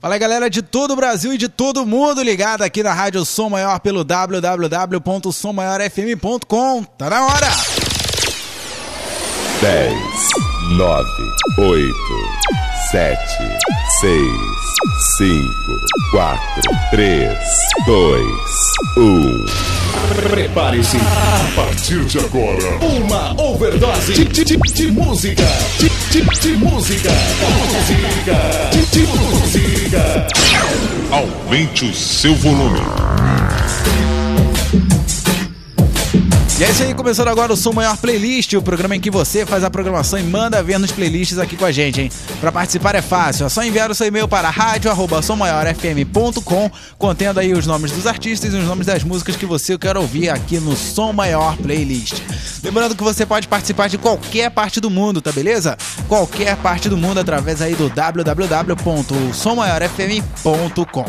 Fala galera de todo o Brasil e de todo mundo ligado aqui na Rádio Som Maior pelo www.sommaiorfm.com. Tá na hora! 10, 9, 8, 7, 6, 5, 4, 3, 2, 1. Prepare-se. A partir de agora, uma overdose de, de, de, de música. De, de, de música. Música. De, de música. Aumente o seu volume. E é isso aí, começando agora o Som Maior Playlist, o programa em que você faz a programação e manda ver nos playlists aqui com a gente, hein? Para participar é fácil, é só enviar o seu e-mail para rádio@sommaiorfm.com, contendo aí os nomes dos artistas e os nomes das músicas que você quer ouvir aqui no Som Maior Playlist. Lembrando que você pode participar de qualquer parte do mundo, tá beleza? Qualquer parte do mundo através aí do www.sommaiorfm.com.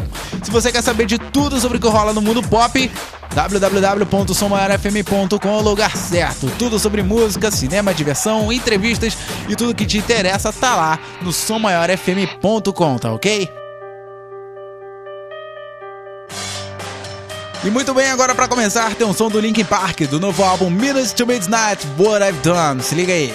Se você quer saber de tudo sobre o que rola no mundo pop, www.sommaiorfm.com é o lugar certo. Tudo sobre música, cinema, diversão, entrevistas e tudo que te interessa tá lá no sommaiorfm.com, tá ok? E muito bem, agora para começar tem um som do Linkin Park, do novo álbum Minutes to Midnight, What I've Done. Se liga aí.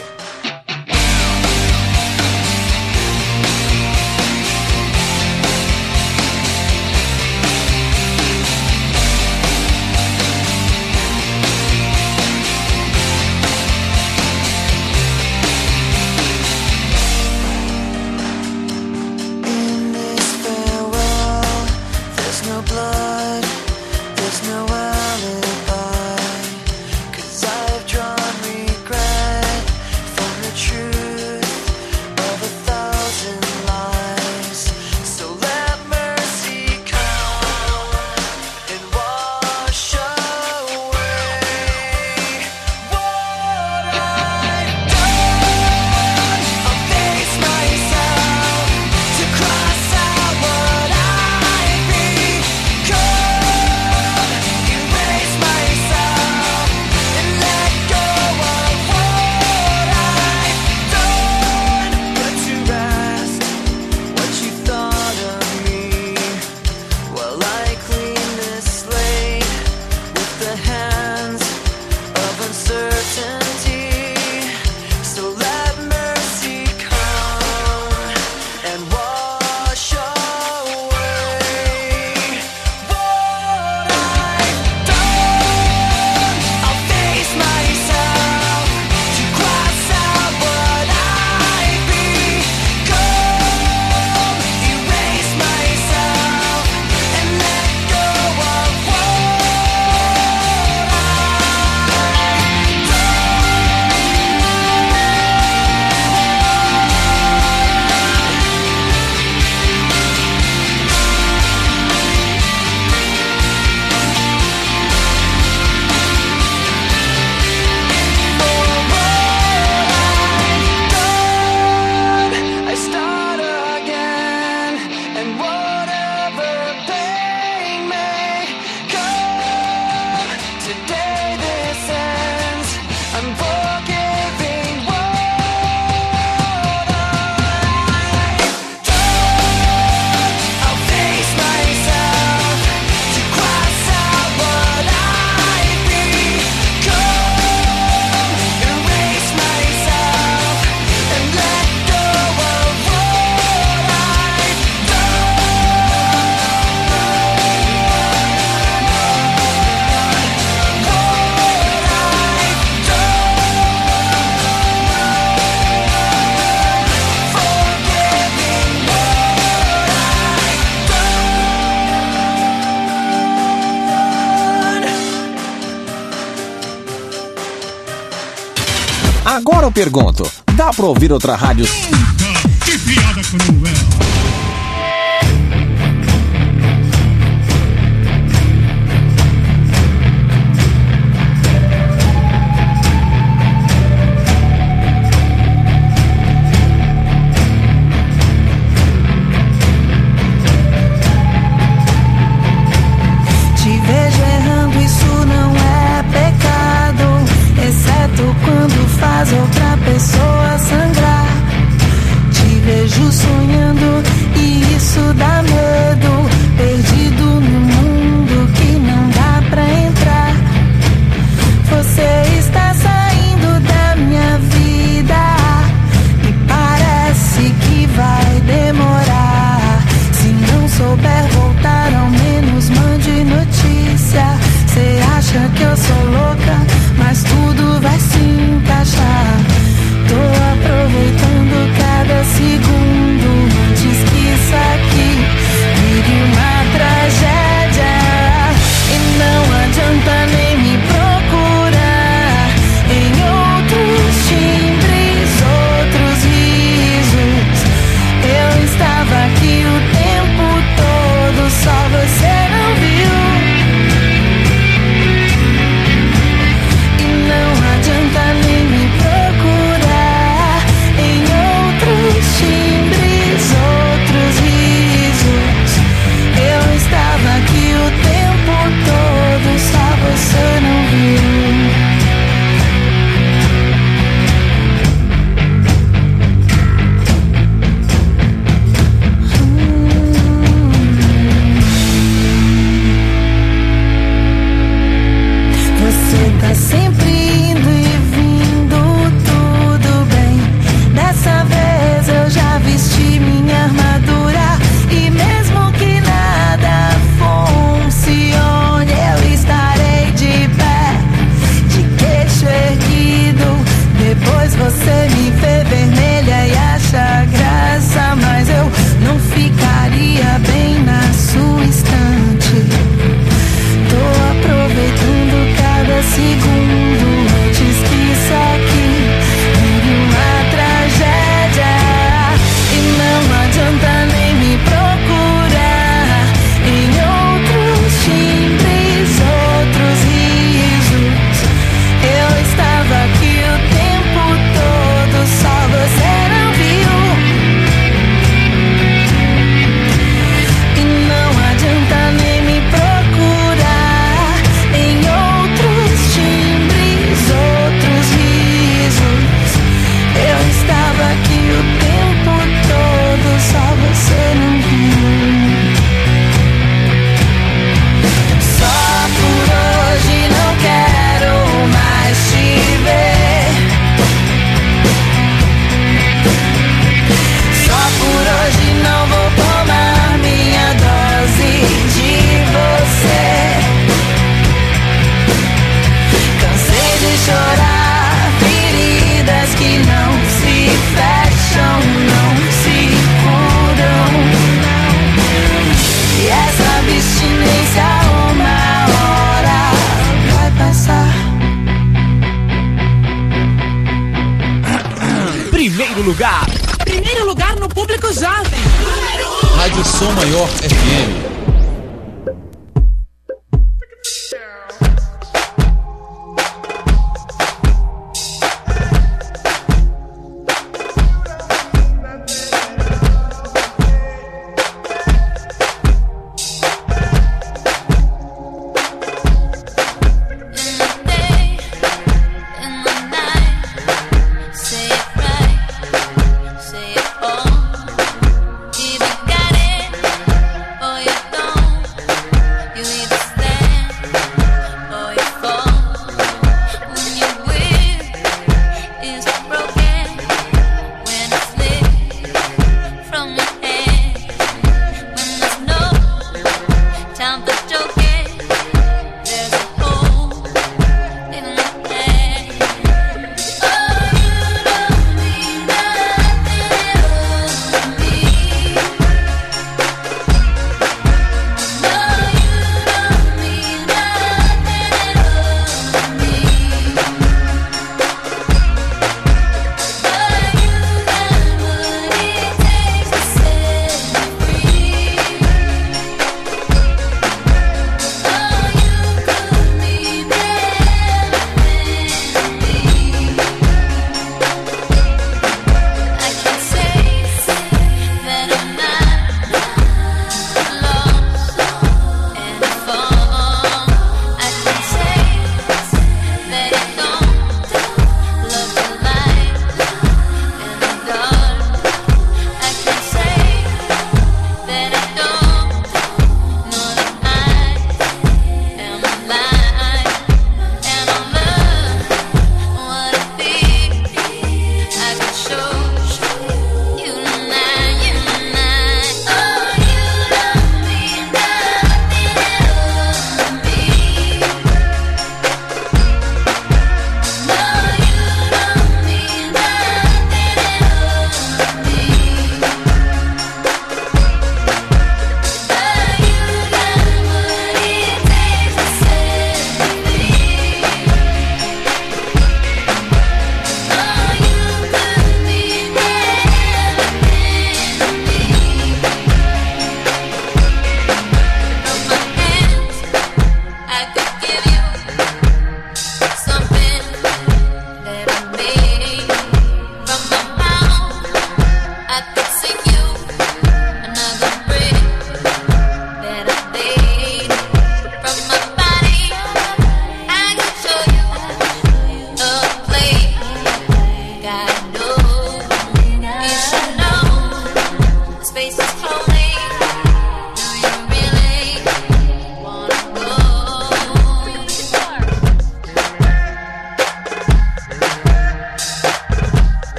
Pergunto: dá pra ouvir outra rádio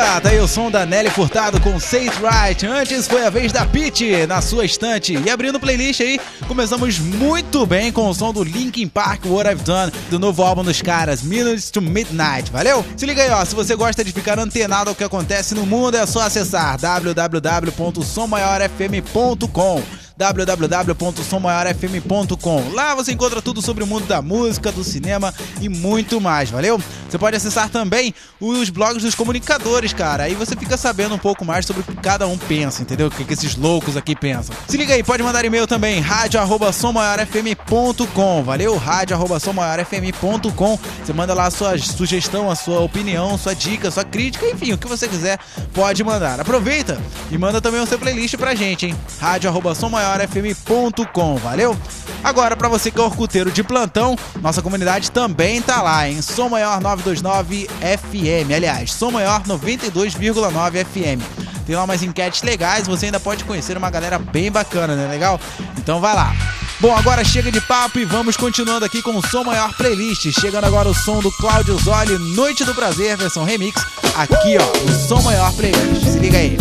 Tá aí o som da Nelly Furtado com Say It Right. Antes foi a vez da Pete na sua estante. E abrindo playlist aí, começamos muito bem com o som do Linkin Park What I've Done, do novo álbum dos caras, Minutes to Midnight. Valeu? Se liga aí, ó, se você gosta de ficar antenado ao que acontece no mundo, é só acessar www.sommaiorfm.com www.sommaiorfm.com. Lá você encontra tudo sobre o mundo da música, do cinema e muito mais, valeu? Você pode acessar também os blogs dos comunicadores, cara. Aí você fica sabendo um pouco mais sobre o que cada um pensa, entendeu? O que, esses loucos aqui pensam. Se liga aí, pode mandar e-mail também, rádio.sommaiorfm.com, valeu? rádio.sommaiorfm.com. Você manda lá a sua sugestão, a sua opinião, sua dica, sua crítica, enfim, o que você quiser, pode mandar. Aproveita e manda também o seu playlist pra gente, hein? rádio.sommaiorfm.com, valeu? Agora, pra você que é orcuteiro de plantão, nossa comunidade também tá lá, hein? Som Maior 929 FM, aliás, Som Maior 92,9 FM. Tem lá umas enquetes legais, você ainda pode conhecer uma galera bem bacana, né? Legal? Então vai lá. Bom, agora chega de papo e vamos continuando aqui com o Som Maior Playlist. Chegando agora o som do Cláudio Zoli, Noite do Prazer, versão remix. Aqui, ó, o Som Maior Playlist. Se liga aí.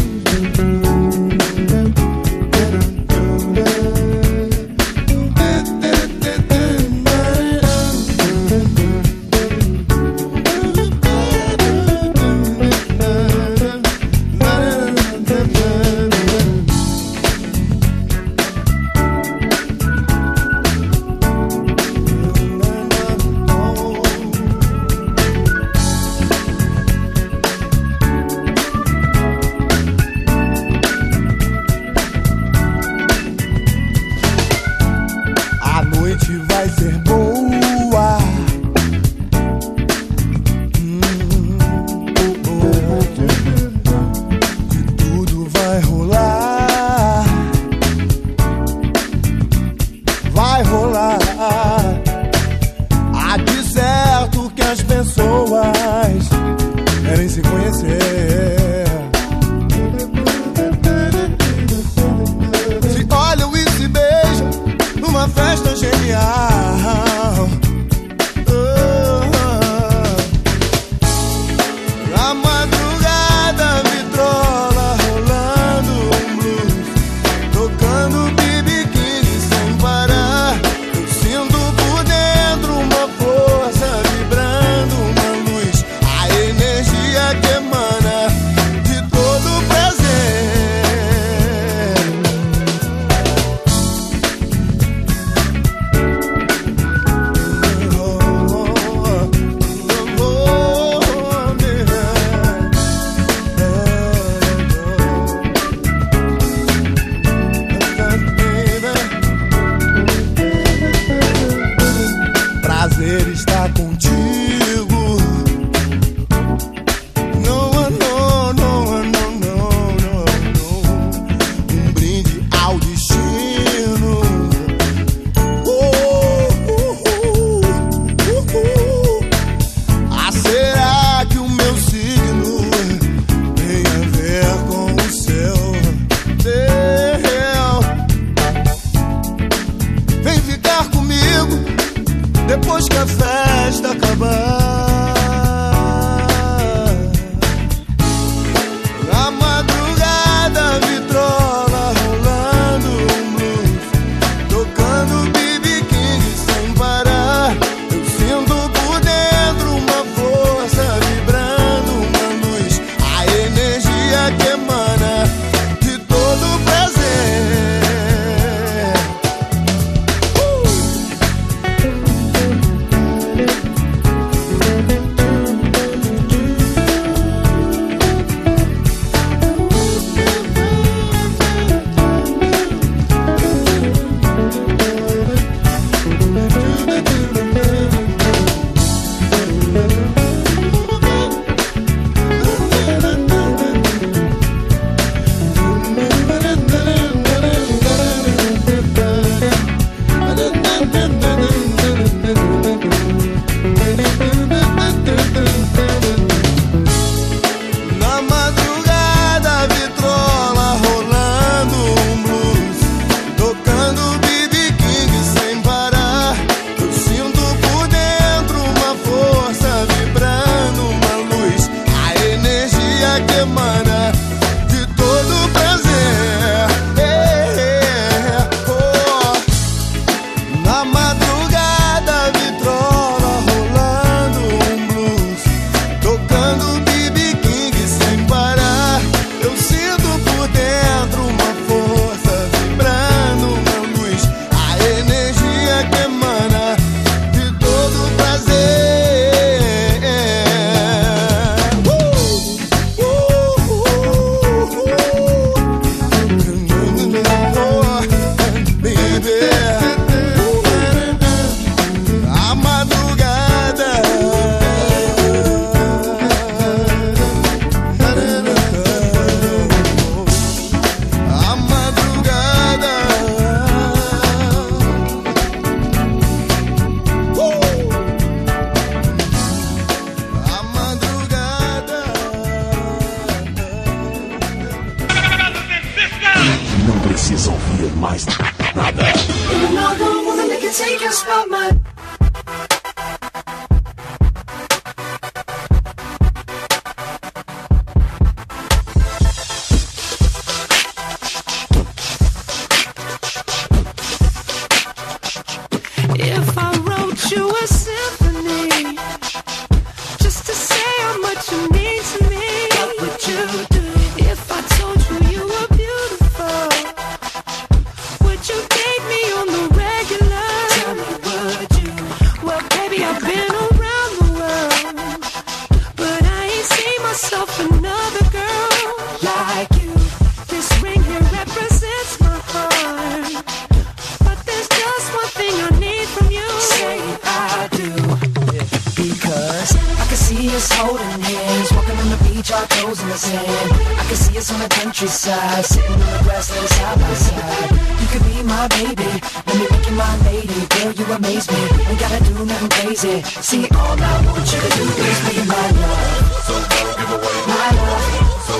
See, all I want you to do is be my love. So don't give away, My love, so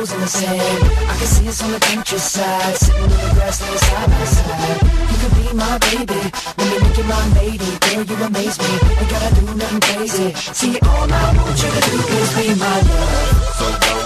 in the sand. I can see us on the countryside, sitting in the grass, laying side by side. You could be my baby, let me make you my lady. Girl, you amaze me, ain't gotta do nothing crazy. See, all I want you to do is be my love, So don't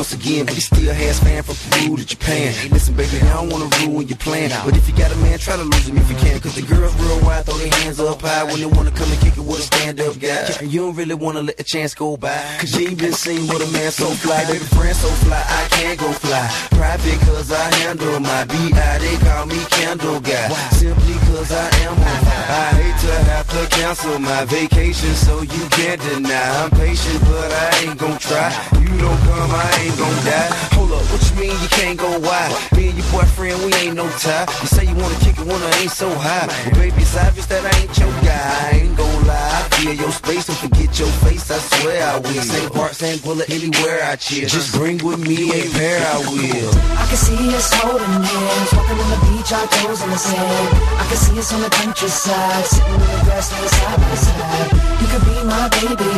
once again, but he still has fan from Peru to Japan. Hey, listen, baby, I don't wanna ruin your plan, but if you got a man, try to lose him if you can, cause the girls real wide, throw their hands up high when they wanna come and kick it with a stand-up guy. And you don't really wanna let the chance go by, cause you ain't been seen with a man so fly, baby, friend so fly, I can't go fly. Private cause I handle my B.I., they call me Candle Guy, simply cause I am on. I hate to have to cancel my vacation, so you can't deny. I'm patient, but I ain't gon' try. You don't come, I ain't gon' die. Hold up, what you mean you can't go wide? Me and your boyfriend, we ain't no tie. You say you wanna kick it when I ain't so high. But baby, it's obvious that I ain't your guy. I ain't gon' lie. I feel your space, don't forget your face. I swear I will. Same part, same bullet, anywhere I chill. Just bring with me a pair, I will. I can see us holding hands, walking on the beach, our toes in the sand. I can see us on the countryside, sitting in the grass, side by side. You could be my baby,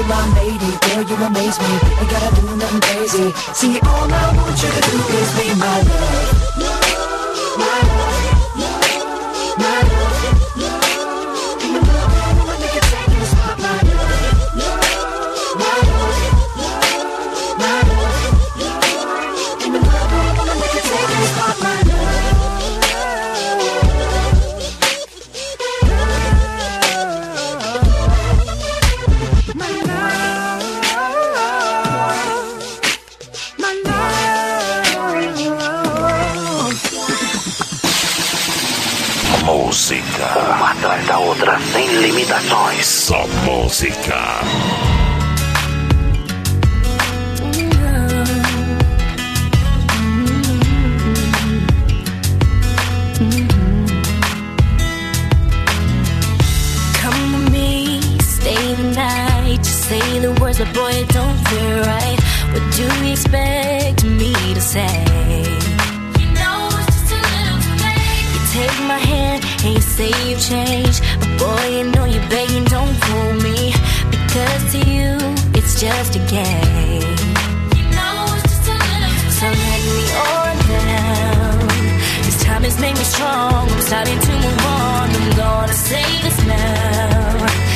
you my lady. Girl, you amaze me, ain't gotta do nothing crazy. See, all I want you to do is be my love. My love. Nice música. Say the words, but boy, it don't feel right. What do you expect me to say? You know it's just a little too late. You take my hand and you say you've changed. Boy, you know you're begging, don't fool me. Because to you, it's just a game. You know it's just a little game. So let me on down. This time has made me strong. I'm starting to move on. I'm gonna say this now.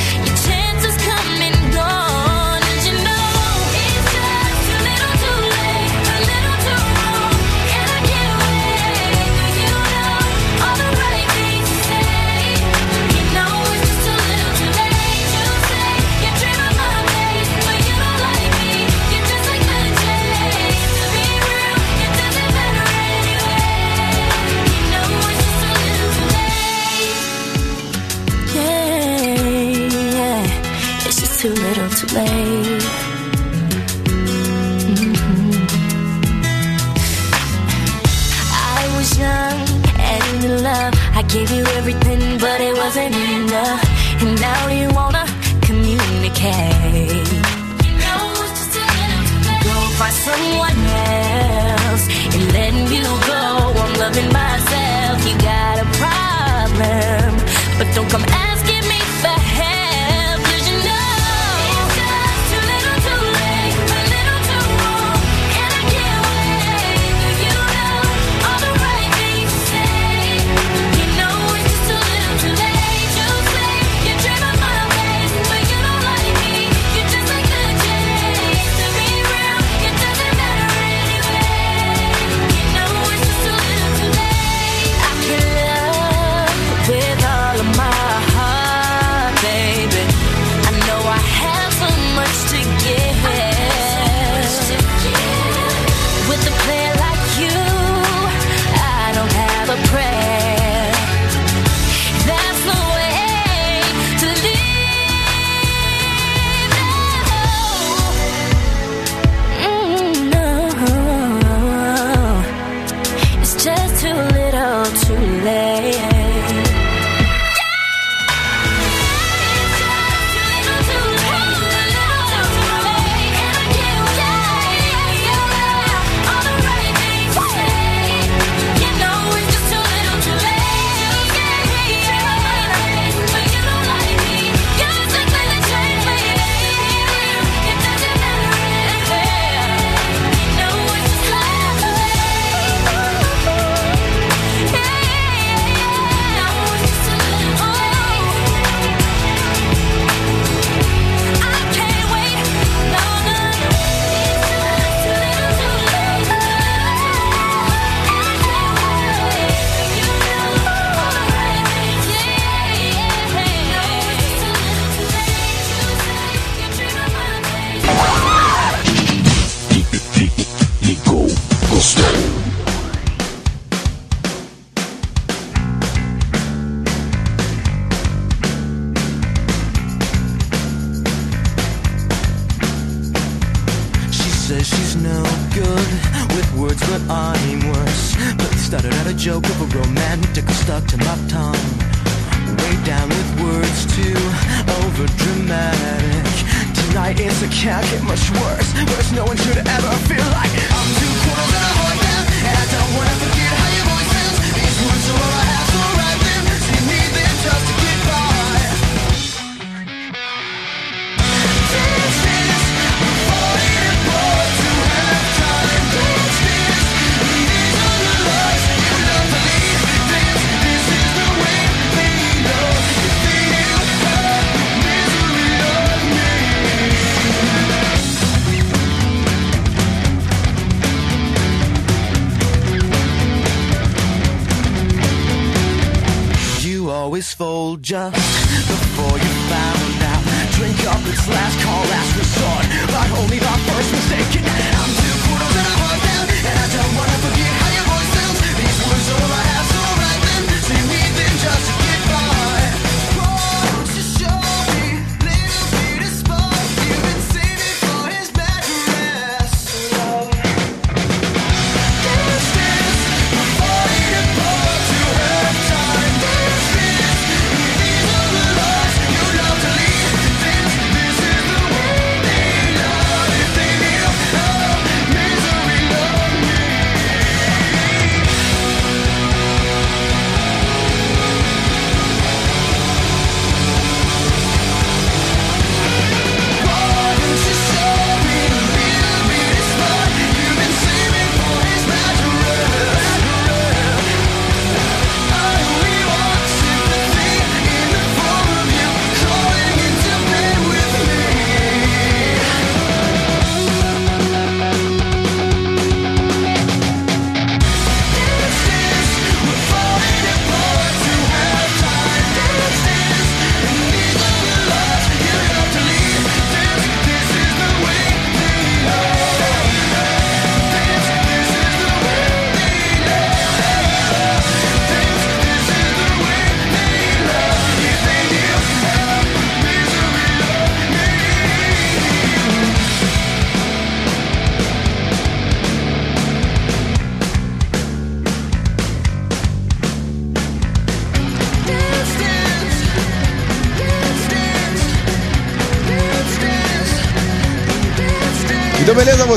too late. Mm-hmm. I was young and in love. I gave you everything, but it wasn't enough. And now you wanna communicate. You know go find someone else and letting you go. I'm loving myself. You got a problem, but don't come asking me for help. can't get much worse. Worse no one should ever feel Just.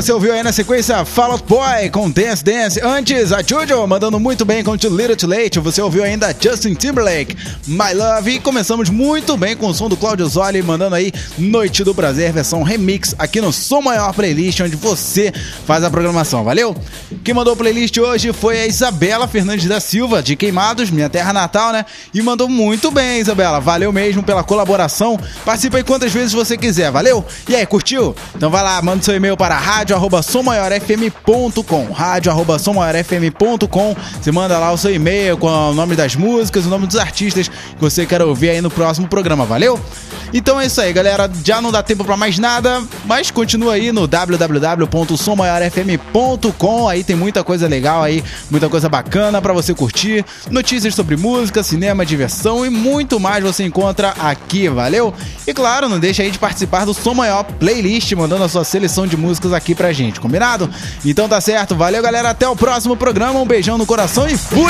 Você ouviu aí na sequência Fall Out Boy com Dance Dance. Antes, a Jojo mandando muito bem com Too Little Too Late. Você ouviu ainda Justin Timberlake, My Love. E começamos muito bem com o som do Claudio Zoli, mandando aí Noite do Prazer, versão remix, aqui no Som Maior Playlist, onde você faz a programação. Valeu? Quem mandou a playlist hoje foi a Isabela Fernandes da Silva, de Queimados, minha terra natal, né? E mandou muito bem, Isabela. Valeu mesmo pela colaboração. Participa aí quantas vezes você quiser, valeu? E aí, curtiu? Então vai lá, manda seu e-mail para rádio.sommaiorfm.com rádio.sommaiorfm.com Você manda lá o seu e-mail com o nome das músicas, o nome dos artistas que você quer ouvir aí no próximo programa, valeu? Então é isso aí, galera. Já não dá tempo para mais nada, mas continua aí no www.sommaiorfm.com. Aí tem muita coisa legal aí, muita coisa bacana para você curtir. Notícias sobre música, cinema, diversão e muito mais você encontra aqui, valeu? E claro, não deixa aí de participar do Som Maior Playlist, mandando a sua seleção de músicas aqui pra gente, combinado? Então tá certo, valeu galera, até o próximo programa, um beijão no coração e fui!